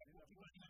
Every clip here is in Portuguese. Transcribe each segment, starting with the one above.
cada um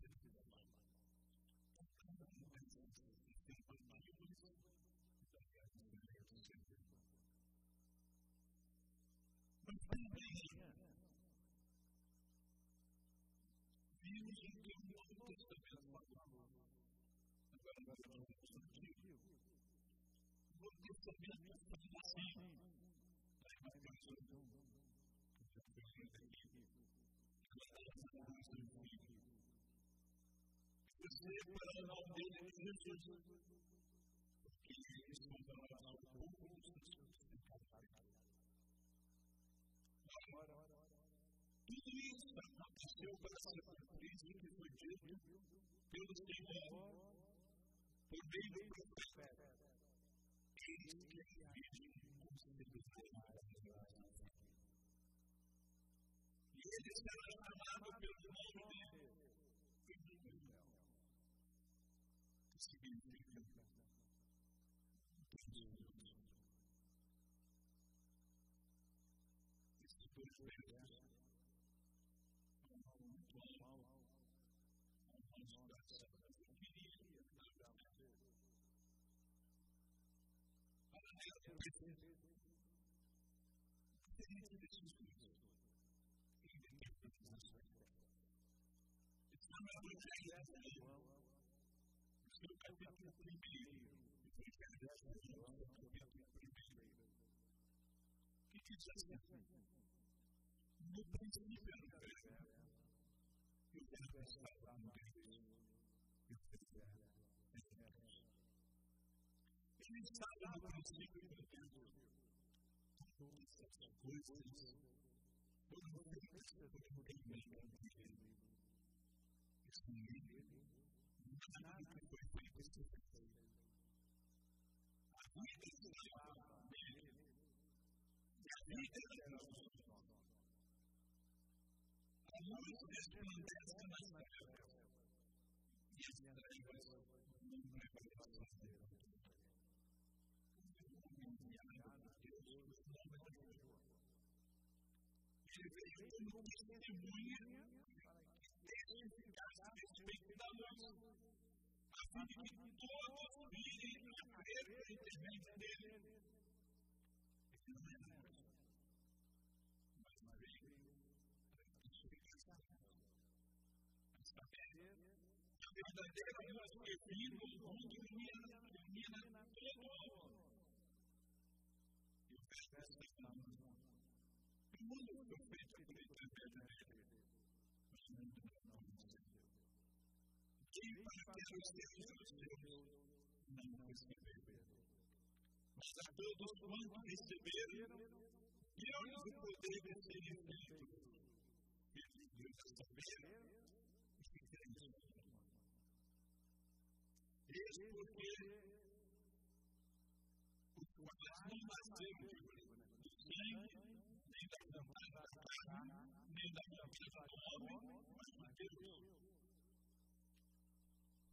para não ter Jesus. Porque eles falar ao povo pecados. Tudo isso aconteceu para ser cumprido o que foi dito pelo Senhor por meio do profeta. Eis que a Virgem concebirá E ele será chamado pelo nome de Emmanuel, que significa Deus. dois versos, no Evangelho de João, no seu capítulo 1, Evangelho de João, capítulo 1. O que diz assim? no Ele estava no princípio do Deus. Todas essas coisas não. Ele como testemunha testificasse a a de que todos virem a crer por intermédio dele. Ele não é luz. verdadeira luz que vindo o mundo ilumina, ilumina todo mundo. O na Mas a todos quanto receberam, deu-lhes o poder de serem feitos, filhos de Deus, a saber, os que creem no seu nome. Eis porque os quais não nasceram de sangue, nem da vontade da carne, nem da vontade do homem, mas de Deus.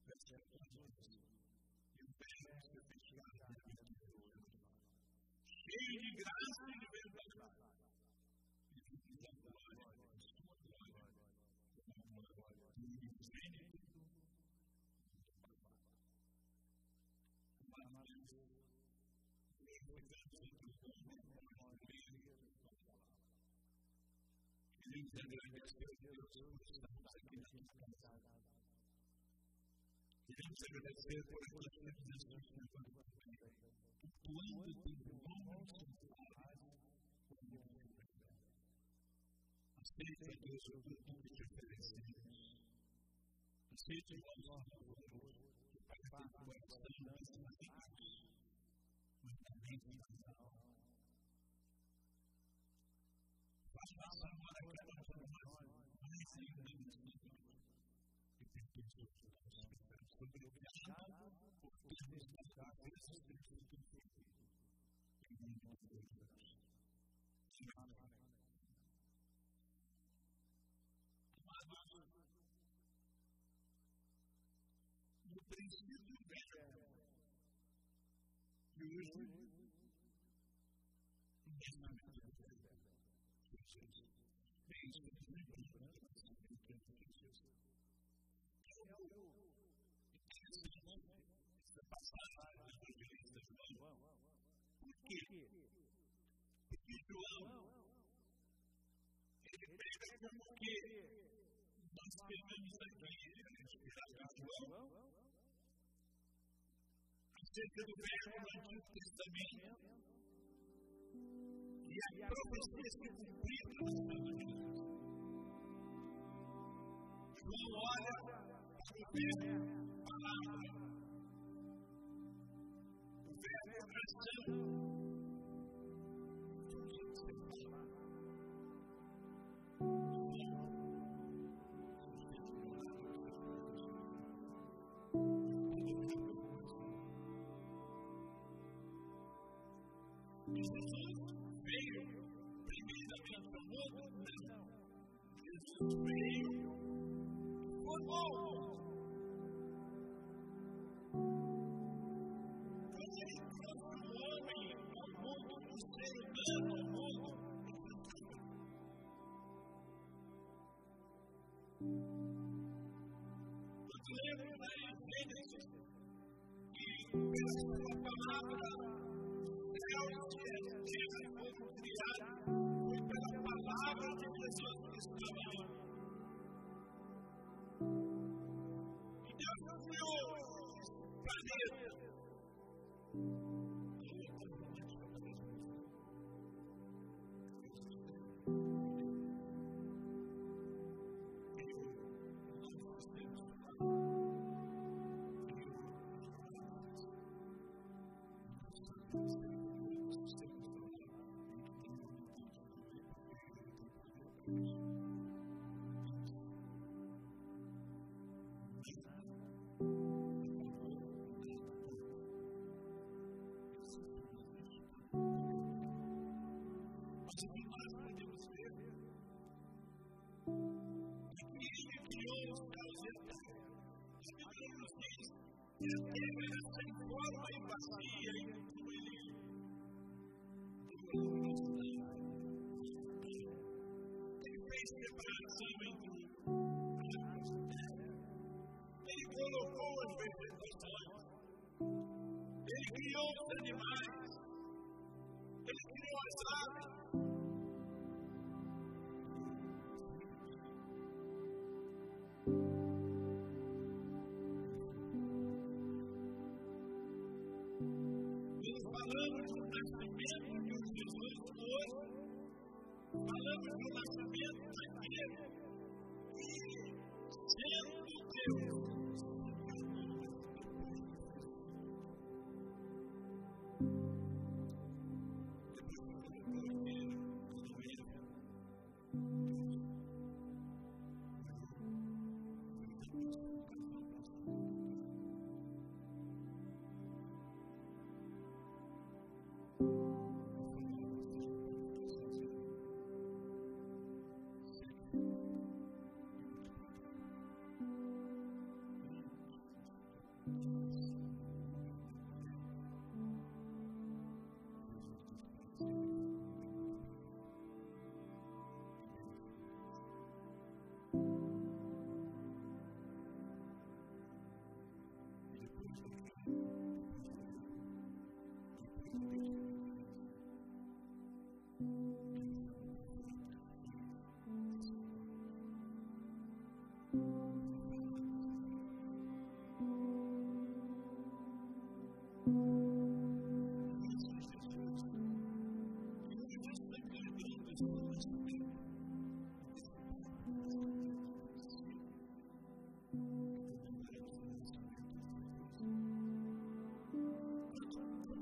Versículo 12. E o verbo foi fechado na cheio de graça e de verdade. E de glória, aceita, Deus, o tudo que te oferecemos. Aceita o nosso favor, que para ter coração mais malignos, mas também com Faz passar para mais ainda e tem pessoas que nós sobre o pecado por termos dado vezes Cristo em nome de Deus. Amém. Amados, no princípio velho, e hoje, no testamento do velho, Jesus, bem, isso é muito importante, essa passagem do evangelista João. Por quê? Porque João, ele pega como que nós pegamos aqui, inspirado em João, acerca do verbo no Antigo Testamento e a profecia se Deus. João olha para o verbo, palavra, coração. Jesus Jesus de que nós podemos ver. De Ele criou os céus e a terra. De que Deus ele diz que a forma e Ele deu a luz Ele fez separação entre águas e. Ele colocou as vegetações. Ele criou os animais. Ele criou as aves. must admit, which is most I love it, I must admit, I did.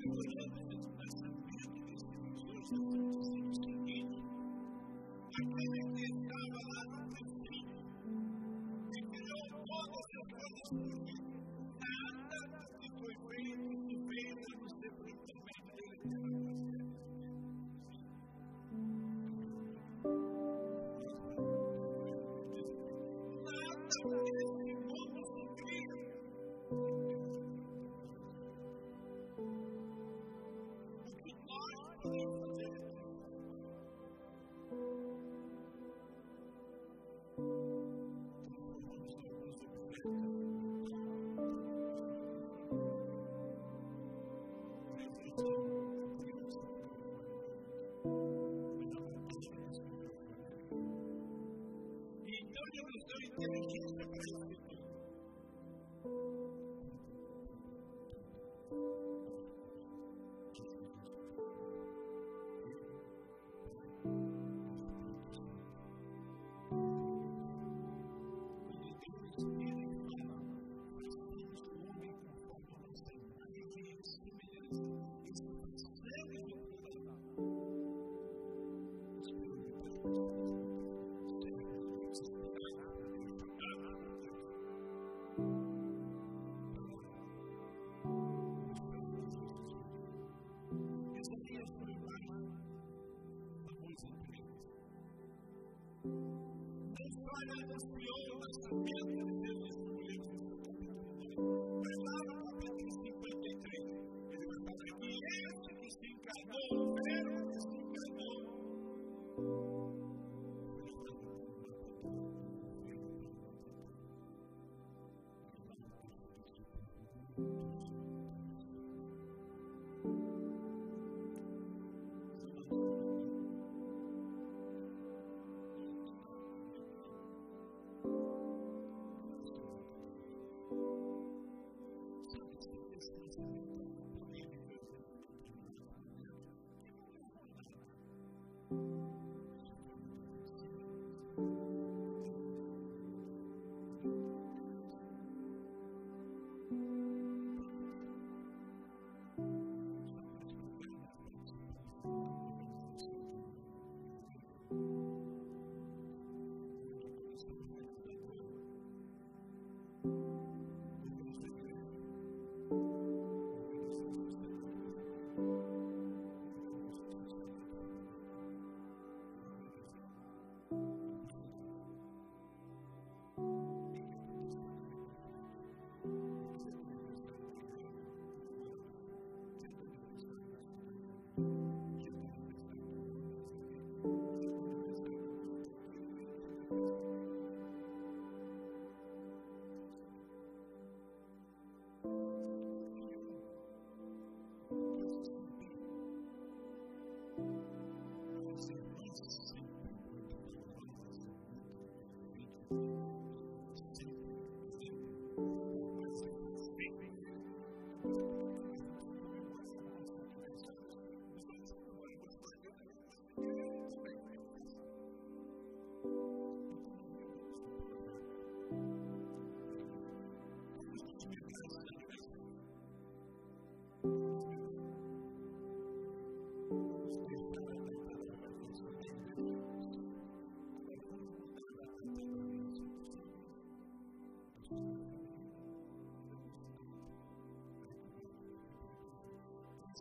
Thank you.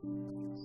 Jesus.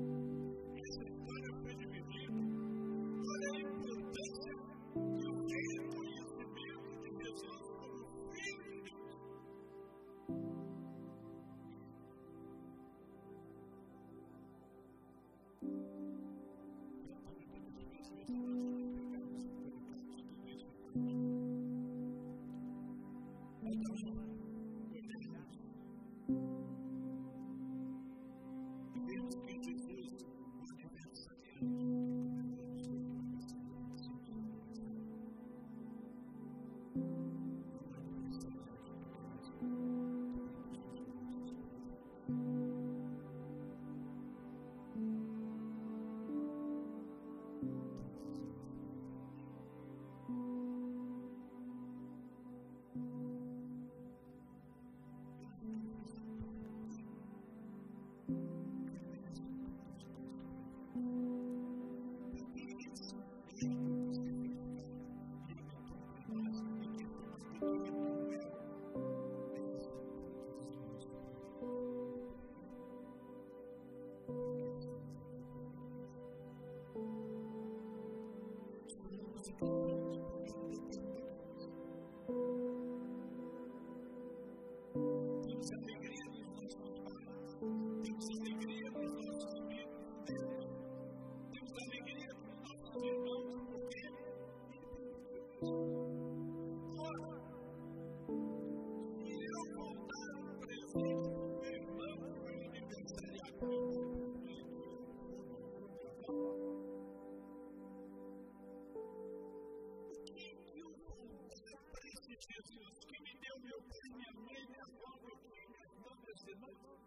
Jesus, que me deu meu pai, minha mãe, minha avó, meu filho, minha irmã, meus irmãos.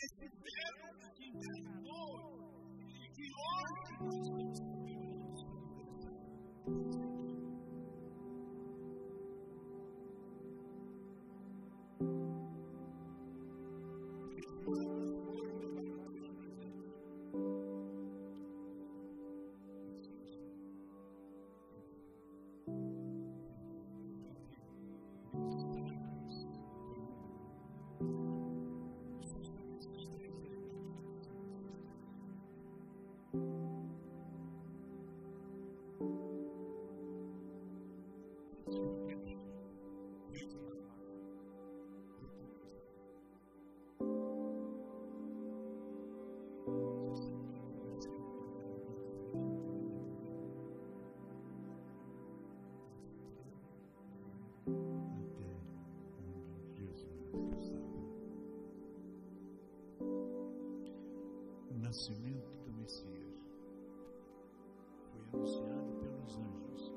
Esse verbo que inventou e que ordem de temos que nascimento do Messias foi anunciado pelos anjos,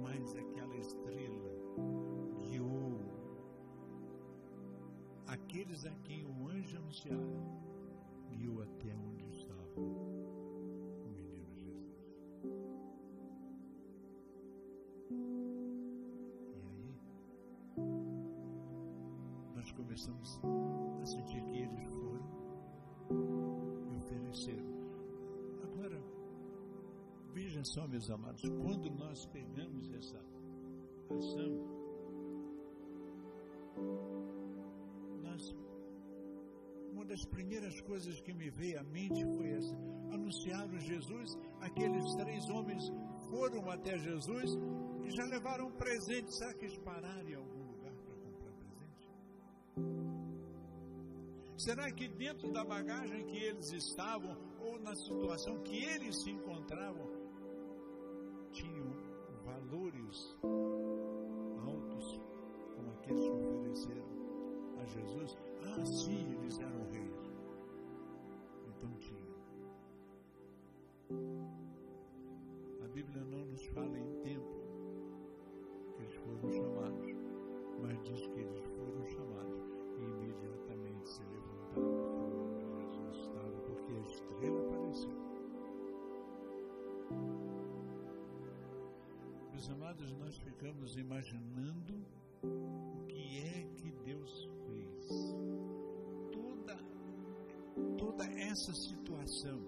mas aquela estrela guiou aqueles a quem o anjo anunciara, guiou até onde estava o menino Jesus. E aí, nós começamos a sentir que ele foi ofereceram. Agora, veja só, meus amados, quando nós pegamos essa ação, das primeiras coisas que me veio à mente foi essa. Anunciaram Jesus, aqueles três homens foram até Jesus e já levaram um presente. Será que eles pararam em algum lugar para comprar presente? Será que dentro da bagagem que eles estavam, ou na situação que eles se encontravam, tinham valores altos como aqueles que ofereceram a Jesus? Ah, sim, eles eram reis. Então tinha. A Bíblia não nos fala em tempo que eles foram chamados, mas diz que eles nós ficamos imaginando o que é que Deus toda, toda essa situação,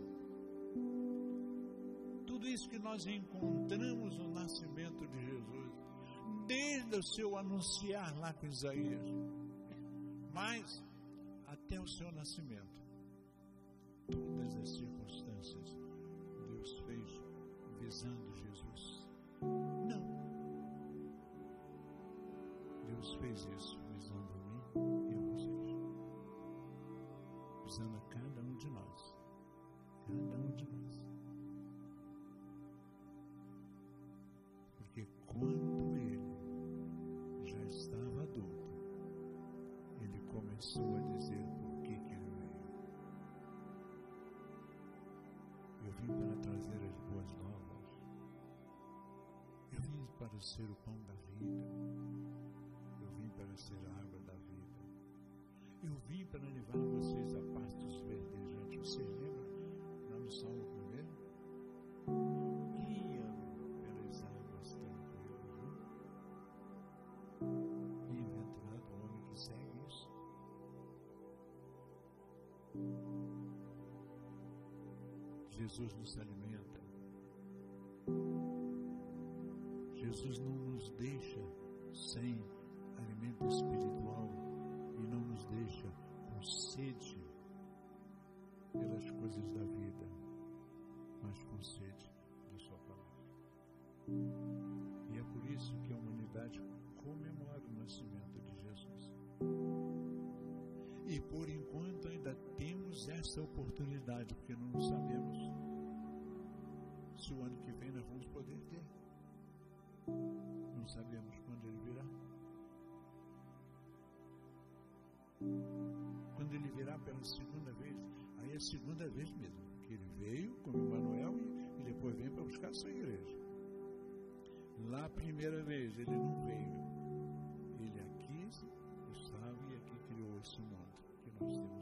tudo isso que nós encontramos no nascimento de Jesus, desde o seu anunciar lá com Isaías, mas até o seu nascimento, todas as circunstâncias Deus fez visando Jesus. Deus fez isso visando mim usando a cada um de nós. Cada um de nós. Porque quando ele já estava adulto, ele começou a dizer por que ele veio. Eu vim para trazer as boas novas. Eu vim para ser o pão da vida. Ser a água da vida. Eu vim para levar vocês a pastos verdejantes. Você lembra lá no Salmo primeiro? Guia pelas águas tranquilas. Bem-aventurado o homem que segue isso. Jesus nos alimenta. Essa oportunidade, porque não sabemos se o ano que vem nós vamos poder ter. Não sabemos quando ele virá. Quando ele virá pela segunda vez, aí é a segunda vez mesmo, que ele veio como Emmanuel e, e depois vem para buscar a sua igreja. Lá a primeira vez ele não veio. Ele aqui estava e aqui criou esse mundo que nós temos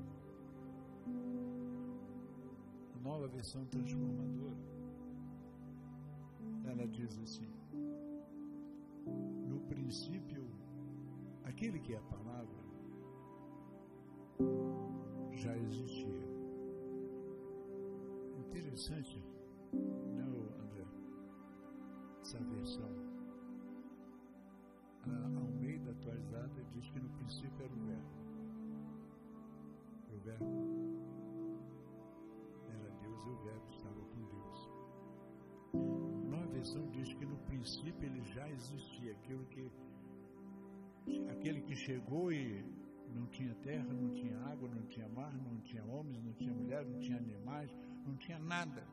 nova versão transformadora, ela diz assim: no princípio, aquele que é a palavra já existia. Interessante essa versão. A Almeida atualizada diz que no princípio era o verbo. O verbo Deus e o verbo estava com Deus. Nova versão diz que no princípio ele já existia, aquilo que aquele que chegou e não tinha terra, não tinha água, não tinha mar, não tinha homens, não tinha mulher, não tinha animais, não tinha nada.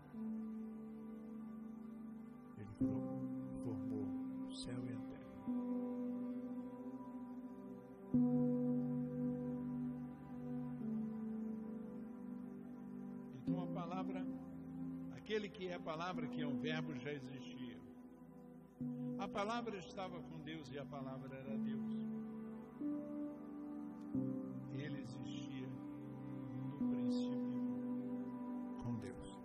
Ele formou o céu e a terra. Aquele que é a palavra, que é um verbo, já existia. A palavra estava com Deus e a palavra era Deus. Ele existia no princípio com Deus.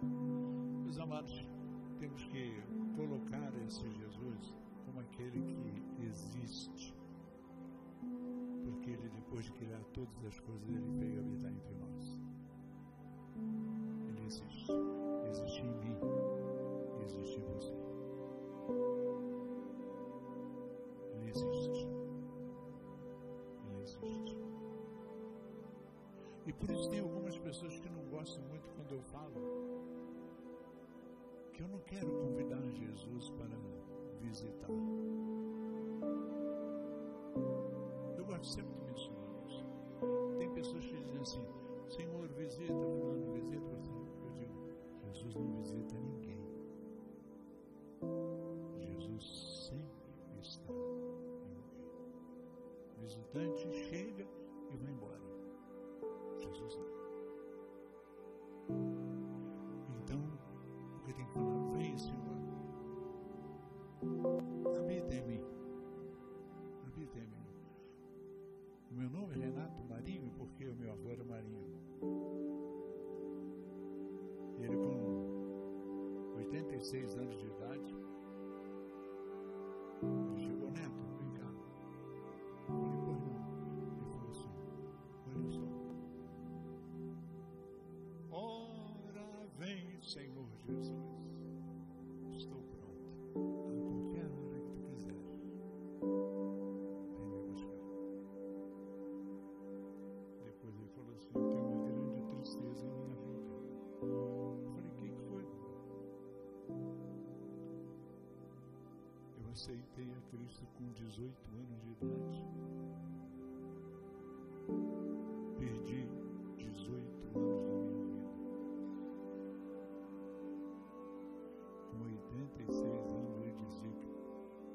Meus amados, temos que colocar esse Jesus como aquele que existe. Porque ele, depois de criar todas as coisas, ele veio habitar entre nós. Ele existe. Existe em mim. Existe em você. Ele existe. Ele existe. E por isso tem algumas pessoas que não gostam muito quando eu falo que eu não quero convidar Jesus para visitar. Eu gosto sempre de mencionar isso. Tem pessoas que dizem assim, Senhor, visita, fulano, visita você. Jesus não visita ninguém. Jesus sempre está em alguém. Visitante chega e vai embora. Jesus não. Aceitei a Cristo com 18 anos de idade. Perdi 18 anos da minha vida. Com 86 anos ele dizia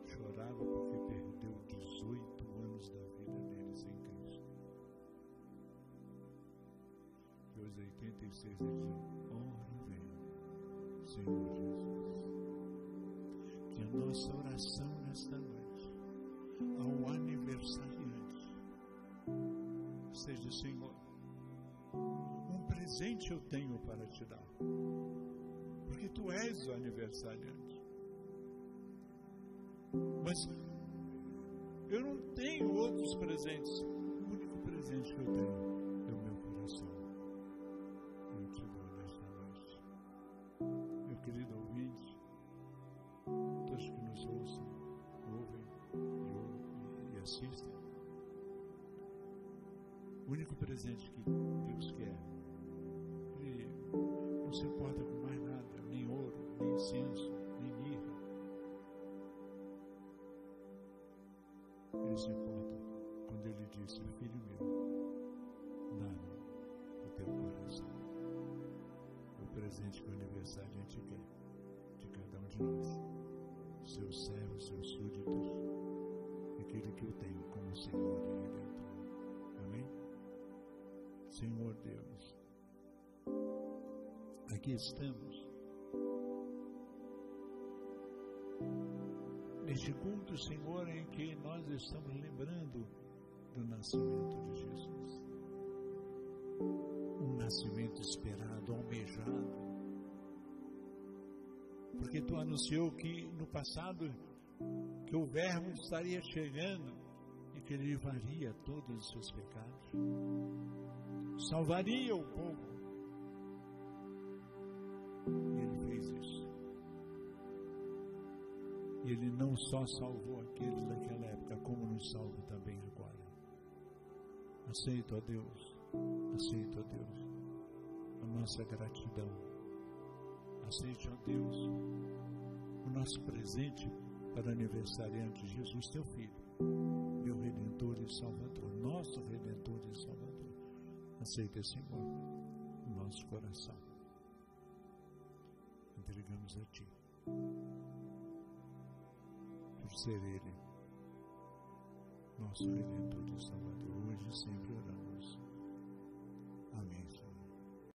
que chorava porque perdeu 18 anos da vida dele sem Cristo. E aos 86 ele dizia, ora vem, Senhor Jesus. Nossa oração nesta noite, ao aniversariante, seja, Senhor, um presente eu tenho para te dar. Porque tu és o aniversariante. Mas eu não tenho outros presentes. O único presente que eu tenho assistem. O único presente que Deus quer, Ele não se importa com mais nada, nem ouro, nem incenso, nem mirra. Ele se importa quando Ele diz, filho meu, dá-me o teu coração. O presente que o aniversariante quer de cada um de nós, seus servos, seus súditos, aquele que eu tenho como Senhor e Redentor. Amém? Senhor Deus, aqui estamos. Neste culto, Senhor, em que nós estamos lembrando do nascimento de Jesus. Um nascimento esperado, almejado. Porque tu anunciou que no passado que o verbo estaria chegando e que ele todos os seus pecados. Salvaria o povo. E ele fez isso. E ele não só salvou aqueles daquela época, como nos salva também agora. Aceito a Deus, aceito a Deus a nossa gratidão. Aceite a Deus o nosso presente para aniversariante Jesus, teu filho, meu redentor e salvador, nosso redentor e salvador. Aceita esse amor no nosso coração. Entregamos a ti. Por ser Ele, nosso redentor e salvador, hoje e sempre oramos. Amém.